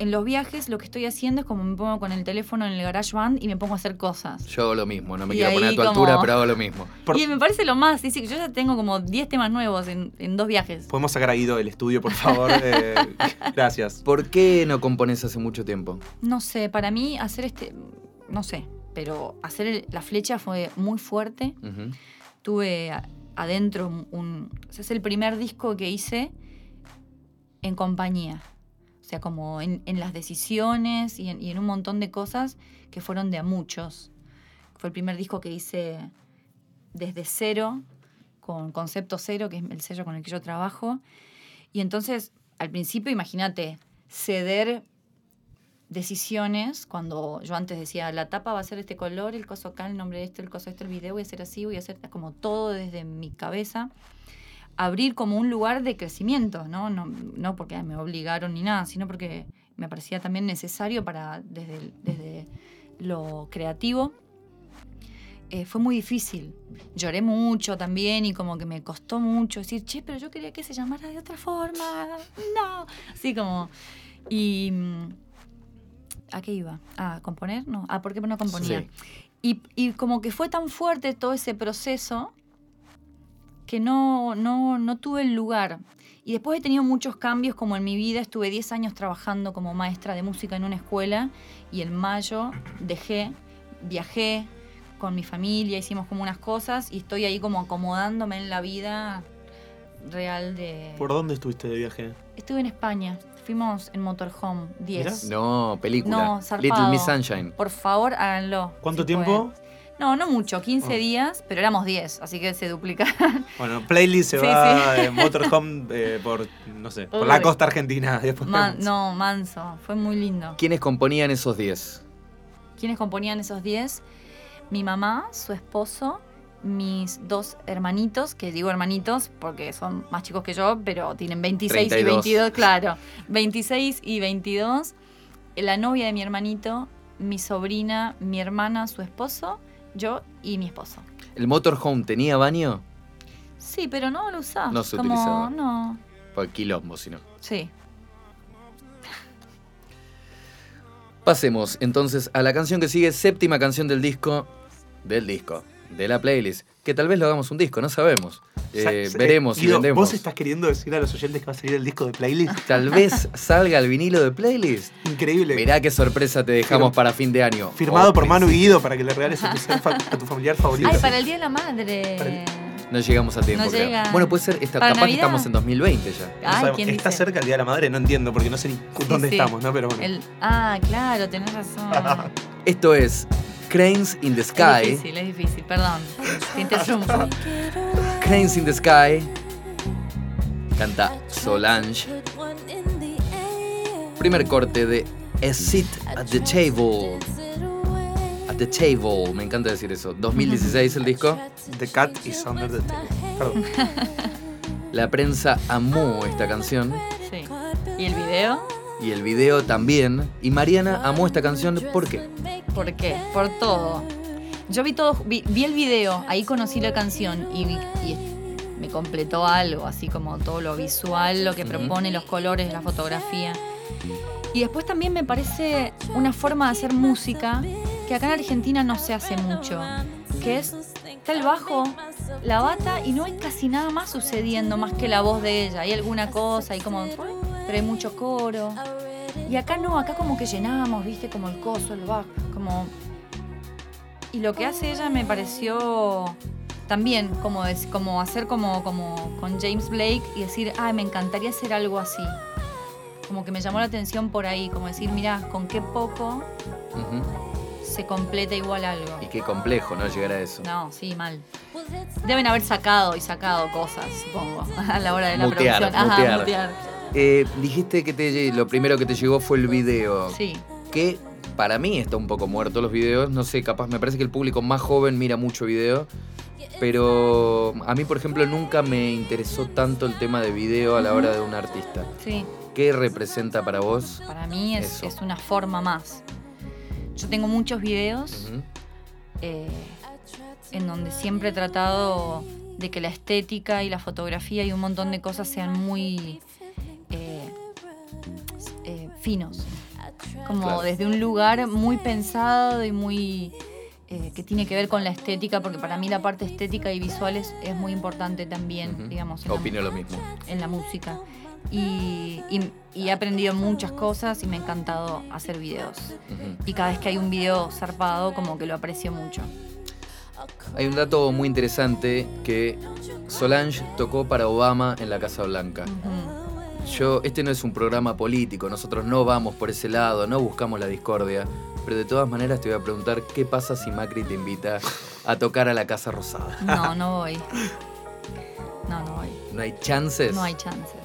en los viajes lo que estoy haciendo es como me pongo con el teléfono en el garage band y me pongo a hacer cosas. Yo hago lo mismo, no me Y quiero poner a tu como- altura, pero hago lo mismo. Por- Y me parece lo más, dice que yo ya tengo como 10 temas nuevos en, en dos viajes. Podemos sacar a Guido del estudio, por favor. Eh, gracias. ¿Por qué no compones hace mucho tiempo? No sé, para mí hacer este, no sé, pero hacer el- la flecha fue muy fuerte. Tuve adentro un, un- o sea, es el primer disco que hice en compañía. O sea, como en, las decisiones y en, y en un montón de cosas que fueron de a muchos. Fue el primer disco que hice desde cero, con Concepto Cero, que es el sello con el que yo trabajo. Y entonces, al principio, imagínate, ceder decisiones cuando yo antes decía la tapa va a ser este color, el coso acá, el nombre de este, el coso este, el video voy a hacer así, voy a hacer como todo desde mi cabeza. Abrir como un lugar de crecimiento, ¿no? No, no porque me obligaron ni nada, sino porque me parecía también necesario para, desde, desde lo creativo. Eh, fue muy difícil. Lloré mucho también y como que me costó mucho decir, che, pero yo quería que se llamara de otra forma. No. Así como... Y... mm, ¿A qué iba? ¿A componer? No. ¿A por qué no componía? Sí. Y, y como que fue tan fuerte todo ese proceso que no, no, no tuve el lugar. Y después he tenido muchos cambios como en mi vida. Estuve 10 años trabajando como maestra de música en una escuela y en mayo dejé, viajé con mi familia, hicimos como unas cosas y estoy ahí como acomodándome en la vida real de... ¿Por dónde estuviste de viaje? Estuve en España, fuimos en Motorhome 10. Mirá. No, película. No, Little zarpado. Miss Sunshine. Por favor, háganlo. ¿Cuánto si tiempo? pueden. No, no mucho, 15 Oh. días, pero éramos 10, así que se duplica. Bueno, playlist se Sí, va de Motorhome eh, por, no sé, por la Uy. costa argentina. Después Man- no, manso, fue muy lindo. ¿Quiénes componían esos 10? ¿Quiénes componían esos 10? Mi mamá, su esposo, mis dos hermanitos, que digo hermanitos porque son más chicos que yo, pero tienen 26 32. y 22, claro. 26 y 22. La novia de mi hermanito, mi sobrina, mi hermana, su esposo, yo y mi esposo. ¿El motorhome tenía baño? Sí, pero no lo usaba. No se Como, utilizaba. No, Por quilombo, si no. sí. Pasemos entonces a la canción que sigue, séptima canción del disco. Del disco. De la playlist. Que tal vez lo hagamos un disco, no sabemos. Eh, Sa- sa- veremos si Guido, vendemos. ¿Vos estás queriendo decir a los oyentes que va a salir el disco de playlist? Tal vez salga el vinilo de playlist. Increíble. Mirá qué sorpresa te dejamos Fir- para fin de año. Firmado Oh, por Manu y. Guido para que le regales a tu, ser fa- a tu familiar favorito. Ay, para el Día de la Madre. Para el- No llegamos a tiempo, No creo. llega. Bueno, puede ser, esta, ¿Para capaz que Navidad? estamos en 2020 ya. No Ay, sabemos. ¿quién Está dice? cerca el Día de la Madre, no entiendo, porque no sé ni Sí, dónde sí. estamos, ¿no? Pero bueno. El- ah, claro, tenés razón. Esto es Cranes in the Es Sky. difícil, es difícil, perdón. Te interrumpo. Cranes in the Sky. Canta Solange. Primer corte de A Sit at the Table. At the Table, me encanta decir eso. 2016 el disco. The Cat is Under the Table. Perdón. La prensa amó esta canción Sí. ¿Y el video? Y el video también. Y Mariana amó esta canción, ¿por qué? ¿Por qué? Por todo. Yo vi todo, vi, vi el video, ahí conocí la canción y, vi- y me completó algo, así como todo lo visual, lo que propone, los colores, la fotografía. Y después también me parece una forma de hacer música que acá en Argentina no se hace mucho, que es, está el bajo, la bata y no hay casi nada más sucediendo más que la voz de ella. Hay alguna cosa, hay como, pero hay mucho coro. Y acá no, acá como que llenamos, viste, como el coso, el bajo, como... Y lo que hace ella me pareció también como, es, como hacer como, como con James Blake y decir, ay, me encantaría hacer algo así. Como que me llamó la atención por ahí, como decir, mira, con qué poco se completa igual algo. Y qué complejo, ¿no? Llegar a eso. No, sí, mal. Deben haber sacado y sacado cosas, supongo, a la hora de la Mutear, producción. Ajá, mutear. mutear. Eh, dijiste que te, lo primero que te llegó fue el video. Sí. Que para mí está un poco muerto los videos. No sé, capaz, me parece que el público más joven mira mucho video. Pero a mí, por ejemplo, nunca me interesó tanto el tema de video a la hora de un artista. Sí, ¿Qué representa para vos? para mí es, es una forma más. Yo tengo muchos videos eh, en donde siempre he tratado de que la estética y la fotografía y un montón de cosas sean muy finos. Como Claro. desde un lugar muy pensado y muy eh, que tiene que ver con la estética, porque para mí la parte estética y visual es, es muy importante también, digamos, en la, Opino lo mismo. en la música. Y, y- y he aprendido muchas cosas y me ha encantado hacer videos. Y cada vez que hay un video zarpado, como que lo aprecio mucho. Hay un dato muy interesante que Solange tocó para Obama en la Casa Blanca. Ujú. Yo, este no es un programa político, nosotros no vamos por ese lado, no buscamos la discordia, pero de todas maneras te voy a preguntar qué pasa si Macri te invita a tocar a la Casa Rosada. No, no voy. No, no voy. ¿No hay chances? No hay chances.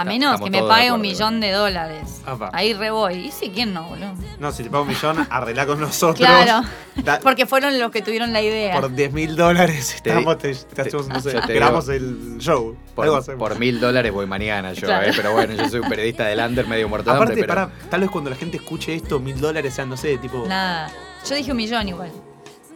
A menos que me pague un millón de dólares. Ahí re voy. Y sí, ¿quién no, boludo? No, si te pago un millón, arregla con nosotros. Claro. Da- Porque fueron los que tuvieron la idea. por 10 mil dólares Te estamos, te, te hacemos, no sé, te grabamos el show. Por, mil dólares voy mañana yo, Claro. eh, pero bueno, yo soy un periodista del under medio muerto de hambre, Aparte, pero para, tal vez cuando la gente escuche esto, mil dólares sean, no sé, tipo, Nada. Yo dije un millón igual.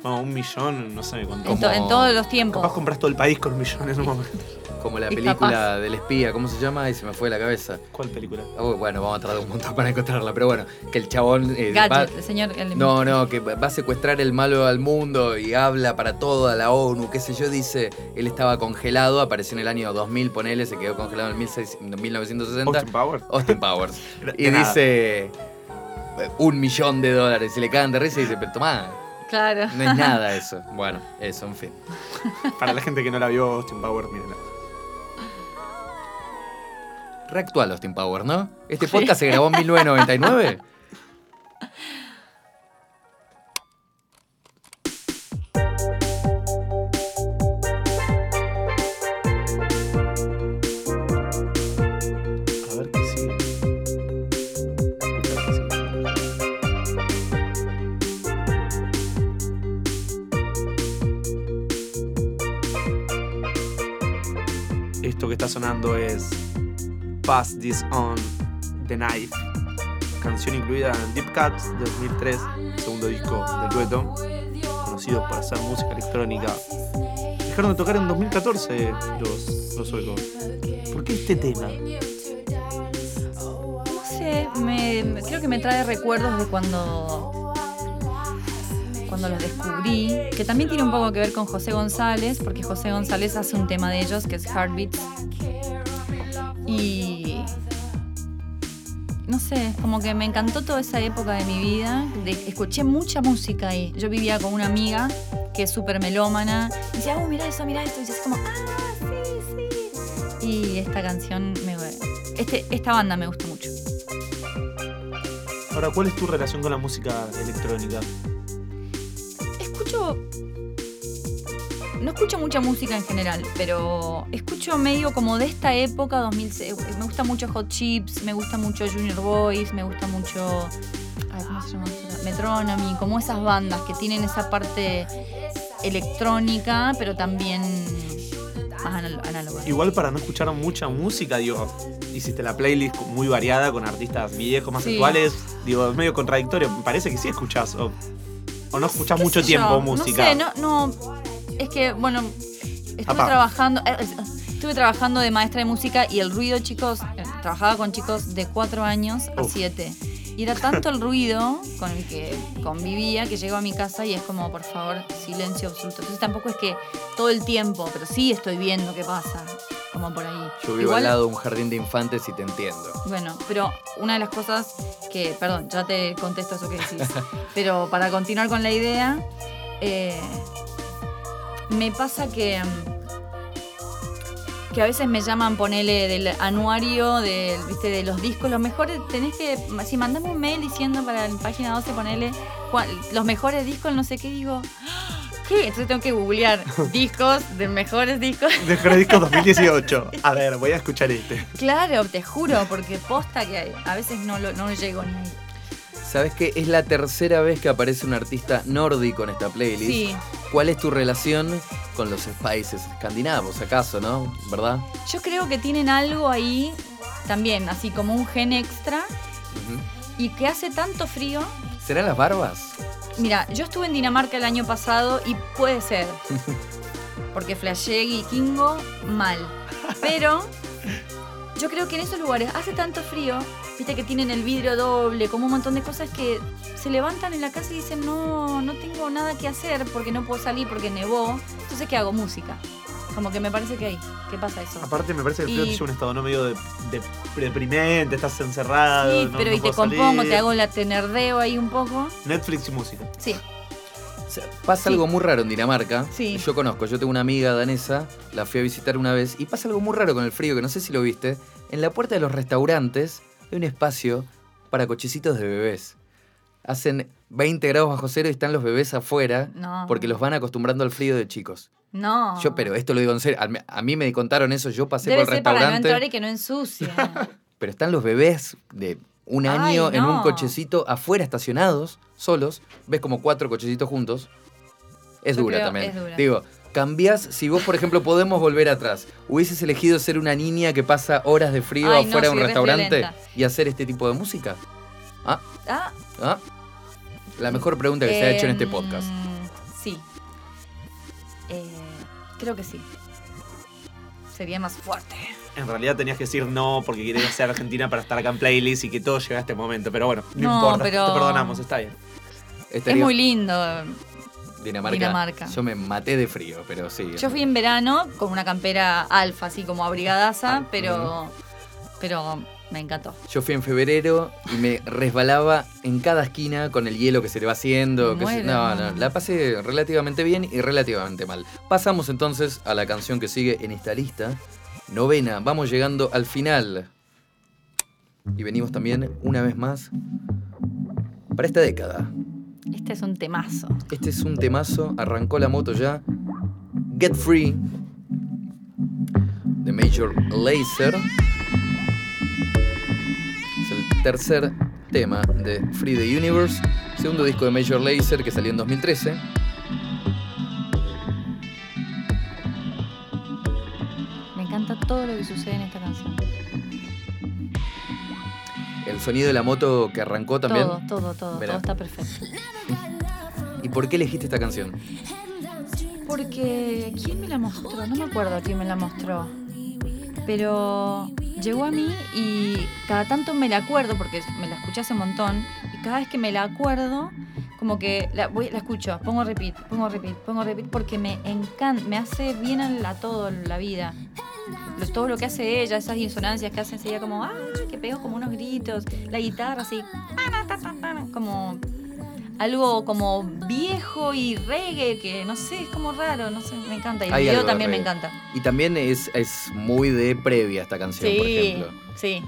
no, un millón, no sé cuánto. En, to- en todos los tiempos. Capaz compras todo el país con un millón en un momento. Como la película capaz. del espía, ¿cómo se llama? Y se me fue de la cabeza. ¿Cuál película? Bueno, vamos a tardar un montón para encontrarla, pero bueno, que el chabón... eh, Gadget, va- el señor. el- No, no, que va a secuestrar el malo al mundo y habla para toda la ONU, qué sé yo, dice, él estaba congelado, apareció en el año 2000, ponele, se quedó congelado en 1600 1960. Austin Powers. Austin Powers. Y nada. dice, un millón de dólares, y le cagan de risa y dice, pero tomá, Claro. no es nada eso. Bueno, eso, en fin. Para la gente que no la vio, Austin Powers, mírenla. Reactual Austin Powers, ¿no? Este podcast se grabó en 1999. A ver qué sigue. Escuchar qué sigue. Esto que está sonando es Pass This On The Knife, canción incluida en Deep Cuts de 2003, segundo disco del dueto, conocido por hacer música electrónica. Dejaron de tocar en 2014 los, los suecos. ¿Por qué este tema? No sé, creo que me trae recuerdos de cuando, cuando los descubrí, que también tiene un poco que ver con José González, porque José González hace un tema de ellos que es Heartbeats. Y no sé, como que me encantó toda esa época de mi vida. de- escuché mucha música ahí. Yo vivía con una amiga que es súper melómana. Y decía, oh, mira eso, mira esto. Y yo así como, ah, sí, sí. Y esta canción, me, este, esta banda me gusta mucho. Ahora, ¿cuál es tu relación con la música electrónica? Escucho. No escucho mucha música en general, pero escucho medio como de esta época, 2006. Me gusta mucho Hot Chips, me gusta mucho Junior Boys, me gusta mucho. ay, ¿Cómo se llama? Metronomy, como esas bandas que tienen esa parte electrónica, pero también más análoga. Igual para no escuchar mucha música, digo, hiciste la playlist muy variada con artistas viejos, más Sí. actuales. Digo, es medio contradictorio. Me parece que sí escuchás. o- ¿O no escuchás mucho tiempo yo, música? No sé, no, no. Es que, bueno, estuve Apá. trabajando. eh, Estuve trabajando de maestra de música y el ruido, chicos, eh, trabajaba con chicos de 4 años a Uf. 7. Y era tanto el ruido con el que convivía que llego a mi casa y es como, por favor, silencio absoluto. Entonces tampoco es que todo el tiempo, pero sí estoy viendo qué pasa, como por ahí. Yo vivo al lado de un jardín de infantes y te entiendo. Bueno, pero una de las cosas que, perdón, ya te contesto eso que decís, pero para continuar con la idea, eh, me pasa que, mm, que a veces me llaman, ponele del anuario del, ¿viste, de los discos, los mejores, tenés que, si mandame un mail diciendo para la página 12, ponele los mejores discos, no sé qué, digo, ¿qué? Entonces tengo que googlear discos de mejores discos. De disco 2018. A ver, voy a escuchar este. Claro, te juro, porque posta que a veces no, lo, no llego ni ahí. ¿Sabes qué? Es la tercera vez que aparece un artista nórdico en esta playlist. Sí, ¿Cuál es tu relación con los países escandinavos, acaso, no? ¿Verdad? yo creo que tienen algo ahí también, así como un gen extra y que hace tanto frío. ¿Serán las barbas? Mira, yo estuve en Dinamarca el año pasado y puede ser, porque flashé vikingo mal. Pero yo creo que en esos lugares hace tanto frío, viste que tienen el vidrio doble, como un montón de cosas que se levantan en la casa y dicen, no, no tengo nada que hacer porque no puedo salir porque nevó. Entonces, ¿qué hago? Música. Como que me parece que hay. ¿Qué pasa eso? Aparte, me parece que el frío Y- te lleva un estado no medio de, de- deprimente, estás encerrado. Sí, no- pero no y te compongo, salir. te hago la tenerdeo ahí un poco. Netflix y música. Sí, pasa Sí. algo muy raro en Dinamarca. Sí. Yo conozco, yo tengo una amiga danesa, la fui a visitar una vez, y pasa algo muy raro con el frío, que no sé si lo viste. En la puerta de los restaurantes hay un espacio para cochecitos de bebés. Hacen 20 grados bajo cero y están los bebés afuera no. porque los van acostumbrando al frío de chicos. No. Yo, pero esto lo digo en serio, a mí me contaron eso, yo pasé Debe por el ser para no restaurante, entrar y que no ensucie. pero están los bebés de un Ay, año en un no. cochecito afuera estacionados, solos, ves como cuatro cochecitos juntos. Es Yo dura creo, también. es dura. Digo, cambiás, si vos, por ejemplo, podemos volver atrás, hubieses elegido ser una niña que pasa horas de frío Ay, no, afuera de un restaurante y hacer este tipo de música. Ah, Ah, ah. La mejor pregunta que se ha hecho en este em, podcast. Sí. Eh, creo que sí. Sería más fuerte. En realidad tenías que decir no porque querías ser Argentina para estar acá en playlist y que todo llegue a este momento. Pero bueno, no, No, importa. pero- Te perdonamos, está bien. Estaría- Es muy lindo. Dinamarca. Dinamarca. Yo me maté de frío, pero sí. Yo fui en verano con una campera alfa, así como abrigadaza, pero, pero me encantó. Yo fui en febrero y me resbalaba en cada esquina con el hielo que se le va haciendo. Que se- no. no, la pasé relativamente bien y relativamente mal. Pasamos entonces a la canción que sigue en esta lista. Novena, vamos llegando al final. Y venimos también, una vez más, para esta década. Este es un temazo. Este es un temazo, arrancó la moto ya. Get Free, de Major Lazer. Es el tercer tema de Free the Universe, segundo disco de Major Lazer que salió en 2013. Que sucede en esta canción. El sonido de la moto que arrancó también. Todo, todo, todo. Todo está perfecto. ¿Y por qué elegiste esta canción? Porque, ¿quién me la mostró? No me acuerdo quién me la mostró. Pero llegó a mí y cada tanto me la acuerdo, porque me la escuché hace un montón, y cada vez que me la acuerdo, como que la, voy, la escucho, pongo repeat, pongo repeat, pongo repeat, porque me encanta, me hace bien a, la- todo la vida. Lo- todo lo que hace ella, esas insonancias que hacen, sería como, ah, que pego como unos gritos, la guitarra así, como algo como viejo y reggae, que no sé, es como raro, no sé, me encanta. Y el Hay video también me encanta. Y también es, es muy de previa esta canción, por Sí, ejemplo. sí.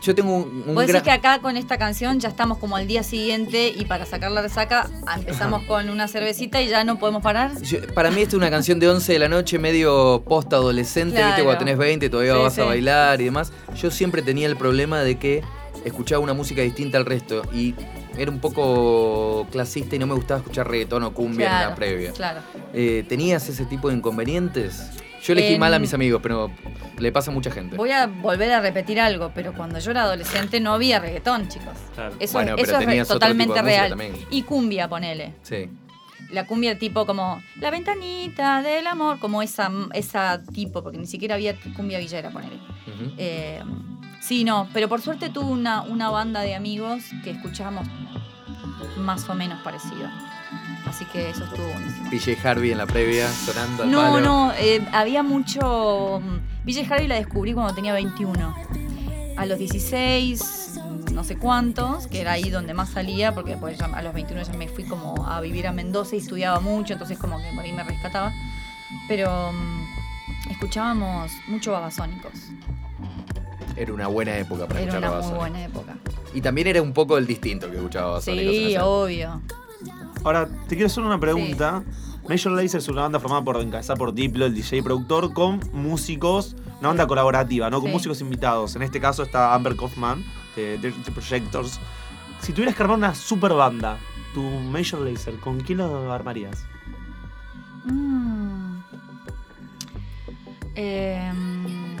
Yo tengo un, un gran- que acá con esta canción ya estamos como al día siguiente y para sacar la resaca ah, empezamos con una cervecita y ya no podemos parar. Yo- para mí esta es una canción de 11 de la noche, medio post-adolescente, ¿viste? Claro. Cuando tenés 20 todavía Sí, vas a bailar y demás. Yo siempre tenía el problema de que escuchaba una música distinta al resto y era un poco clasista y no me gustaba escuchar reggaetón o cumbia en la previa. Claro. Eh, ¿Tenías ese tipo de inconvenientes? Yo elegí En- mal a mis amigos, pero le pasa a mucha gente. Voy a volver a repetir algo, pero cuando yo era adolescente no había reggaetón, chicos. Claro. Eso, Bueno, pero eso es totalmente tipo de música real. también. Y cumbia, ponele. Sí. La cumbia tipo como la ventanita del amor, como esa, esa tipo, porque ni siquiera había cumbia villera, ponele. Eh, sí, no, pero por suerte tuve una, una banda de amigos que escuchábamos más o menos parecido. Así que eso estuvo buenísimo. PJ Harvey en la previa, sonando al No, palo. no, eh, había mucho... mm, Villa Harvey la descubrí cuando tenía 21. A los 16, no sé cuántos, que era ahí donde más salía, porque después ya a los 21 ya me fui como a vivir a Mendoza y estudiaba mucho, entonces como que por ahí me rescataba. Pero mm, escuchábamos mucho babasónicos. Era una buena época para Era escuchar una muy buena época. Y también era un poco el distinto el que escuchaba Babasónicos Sí, obvio. Ahora, te quiero hacer una pregunta. Major Lazer es una banda formada por encabezada por Diplo, el DJ productor, con músicos, una banda colaborativa, ¿no? Con Sí. músicos invitados. En este caso está Amber Kaufman, de Dirty Projectors. Si tuvieras que armar una super banda, tu Major Lazer, ¿con quién lo armarías? Mm. Em,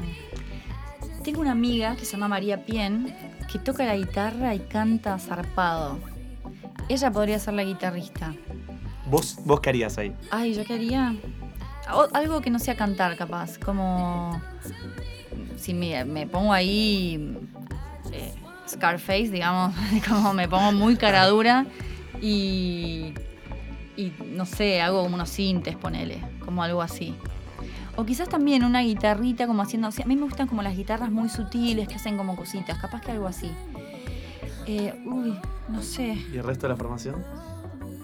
tengo una amiga que se llama María Pien que toca la guitarra y canta zarpado. Ella podría ser la guitarrista. ¿Vos, vos qué harías ahí? Ay, ¿yo qué haría? O- algo que no sea cantar, capaz. Como. Si me, me pongo ahí. eh, Scarface, digamos. Como me pongo muy cara dura. Y. Y no sé, hago como unos sintes, ponele. Como algo así. O quizás también una guitarrita, como haciendo. A mí me gustan como las guitarras muy sutiles que hacen como cositas. Capaz que algo así. Eh, uy, no sé. ¿Y el resto de la formación?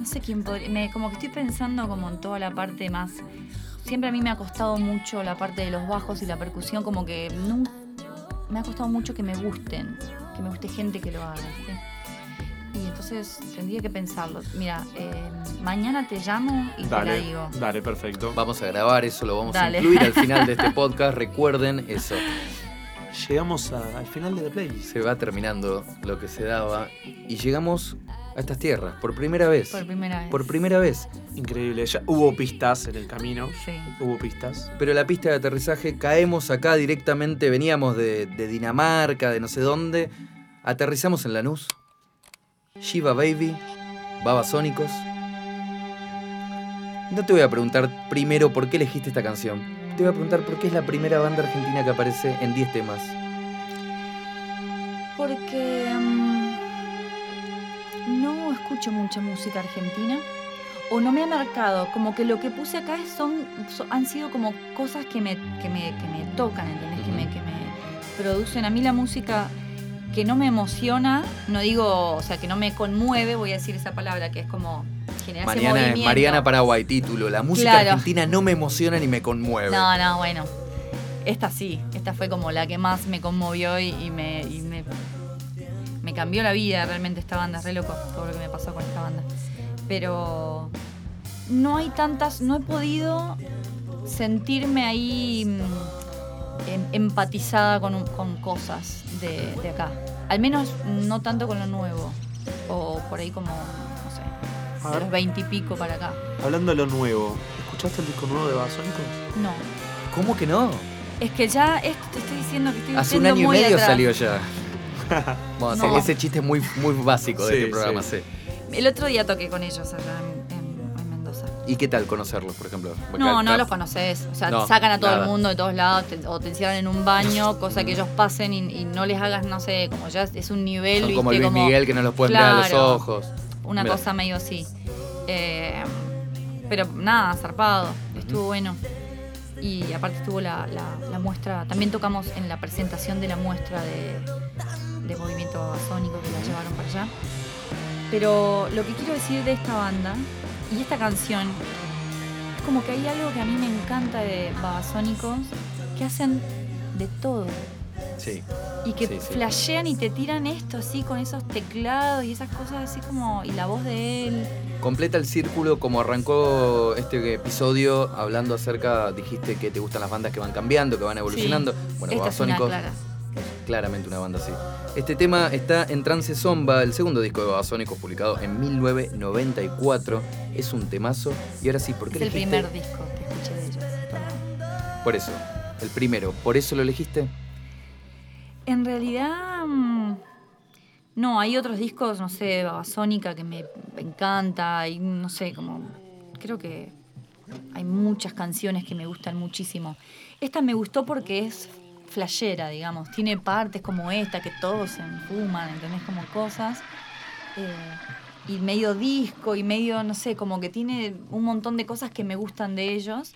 No sé quién podría. me- como que estoy pensando como en toda la parte más. Siempre a mí me ha costado mucho la parte de los bajos y la percusión, como que nun- me ha costado mucho que me gusten, que me guste gente que lo haga. ¿viste? Y entonces tendría que pensarlo. Mira, eh, mañana te llamo y te la digo. dale, perfecto. Vamos a grabar eso, lo vamos Dale. a incluir al final de este podcast. Recuerden eso. Llegamos a- al final de The Playlist. Se va terminando lo que se daba y llegamos a estas tierras por primera vez. Por primera vez. Por primera vez. Increíble. Ya hubo pistas en el camino. Sí. Hubo pistas. Pero la pista de aterrizaje caemos acá directamente, veníamos de, de Dinamarca, de no sé dónde. Aterrizamos en Lanús. Shiva Baby, Babasónicos. No te voy a preguntar primero por qué elegiste esta canción. Te voy a preguntar por qué es la primera banda argentina que aparece en 10 temas. Porque mm, no escucho mucha música argentina o no me ha marcado. Como que lo que puse acá son, so- han sido como cosas que me, que me, que me tocan, ¿entendés? Que, me, que me producen. A mí la música que no me emociona, no digo, o sea, que no me conmueve, voy a decir esa palabra, que es como generar ese Mariana, movimiento. Mariana Paraguay, título. La música Claro. argentina no me emociona ni me conmueve. No, no, bueno. Esta sí, esta fue como la que más me conmovió y, y me, y me, me cambió la vida realmente esta banda, es re loco todo lo que me pasó con esta banda. Pero no hay tantas, no he podido sentirme ahí mm, em- empatizada con, con cosas de, de acá. Al menos no tanto con lo nuevo. O por ahí como, de los veinte y pico para acá. Hablando de lo nuevo, ¿escuchaste el disco nuevo de Babasónicos? No. ¿Cómo que no? Es que ya esto te estoy diciendo que estoy Hace un año y medio atrás. salió ya. Bueno, No. ese chiste es muy, muy básico de Sí, este programa, sí. sí. El otro día toqué con ellos allá en, en- en Mendoza. ¿Y qué tal conocerlos, por ejemplo? Porque No, acá- no los conoces. O sea, No, te sacan a todo nada. el mundo de todos lados te- o te encierran en un baño, cosa que ellos pasen y, y no les hagas, no sé, como ya es un nivel, Son ¿viste? como Luis Miguel que no los pueden ver a los Claro. ojos. Una cosa medio así. Eh, pero nada, zarpado. Estuvo bueno. Y aparte estuvo la, la- la muestra. También tocamos en la presentación de la muestra de, de movimiento babasónico que la llevaron para allá. Pero lo que quiero decir de esta banda y esta canción es como que hay algo que a mí me encanta de babasónicos que hacen de todo Sí. y que Sí, sí. flashean y te tiran esto así con esos teclados y esas cosas así como y la voz de él Completa el círculo como arrancó este episodio hablando acerca, dijiste que te gustan las bandas que van cambiando, que van evolucionando. Bueno, Babasónicos clara claramente una banda así. Este tema está en Trance Zomba, el segundo disco de Babasónicos publicado en 1994. Es un temazo. Y ahora sí, ¿por qué es el elegiste- primer disco que escuché de ellos. Por eso, el primero, ¿por eso lo elegiste? En realidad, mm, no, hay otros discos, no sé, Babasónica que me encanta, y no sé, como, creo que hay muchas canciones que me gustan muchísimo. Esta me gustó porque es flashera, digamos, tiene partes como esta, que todos se enfuman, ¿entendés? Como cosas. eh, y medio disco y medio, no sé, como que tiene un montón de cosas que me gustan de ellos.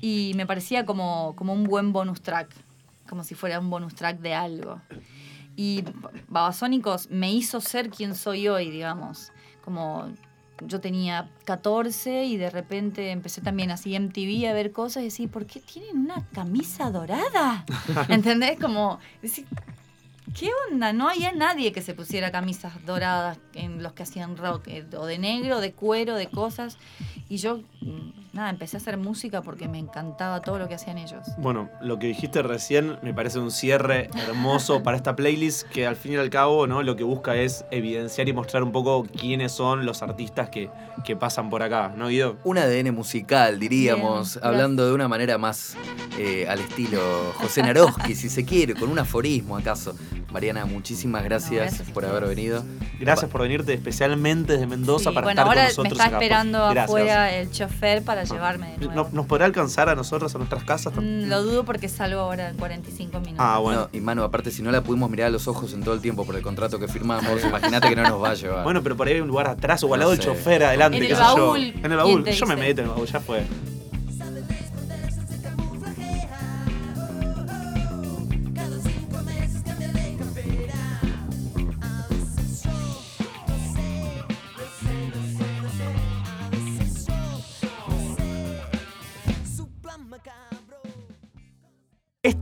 Y me parecía como, como un buen bonus track, como si fuera un bonus track de algo. Y Babasónicos me hizo ser quien soy hoy, digamos. Como yo tenía 14 y de repente empecé también así MTV a ver cosas y decir, ¿por qué tienen una camisa dorada? ¿Entendés? Como decir, ¿qué onda? No había nadie que se pusiera camisas doradas en los que hacían rock, eh, o de negro, de cuero, de cosas. Y yo, mm, nada, empecé a hacer música porque me encantaba todo lo que hacían ellos. Bueno, lo que dijiste recién me parece un cierre hermoso para esta playlist que al fin y al cabo ¿no? lo que busca es evidenciar y mostrar un poco quiénes son los artistas que, que pasan por acá, ¿no, Guido? Un ADN musical, diríamos, Bien, hablando de una manera más eh, al estilo José Naroski, si se quiere, con un aforismo acaso. Mariana, muchísimas gracias, gracias. por haber venido. Gracias por venirte especialmente desde Mendoza Sí, para bueno, estar ahora con nosotros me está acá. esperando Gracias. afuera el chofer para llevarme de nuevo. ¿No- ¿Nos podrá alcanzar a nosotros, a nuestras casas? Mm, Lo dudo porque salgo ahora en 45 minutos. Ah, bueno. No, y Manu, aparte, si no la pudimos mirar a los ojos en todo el tiempo por el contrato que firmamos, imagínate que no nos va a llevar. Bueno, pero por ahí hay un lugar atrás o al No lado del sé. chofer, adelante, En el qué sé yo. baúl, En el ¿quién baúl. Yo me meto en el baúl, ya fue.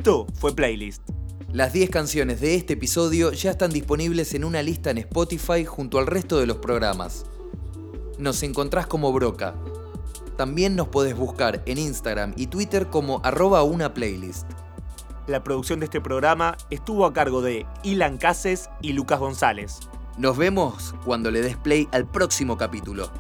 Fue Playlist. Las 10 canciones de este episodio ya están disponibles en una lista en Spotify junto al resto de los programas. Nos encontrás como Broca. También nos podés buscar en Instagram y Twitter como arroba una playlist. La producción de este programa estuvo a cargo de Ilan Cases y Lucas González. Nos vemos cuando le des play al próximo capítulo.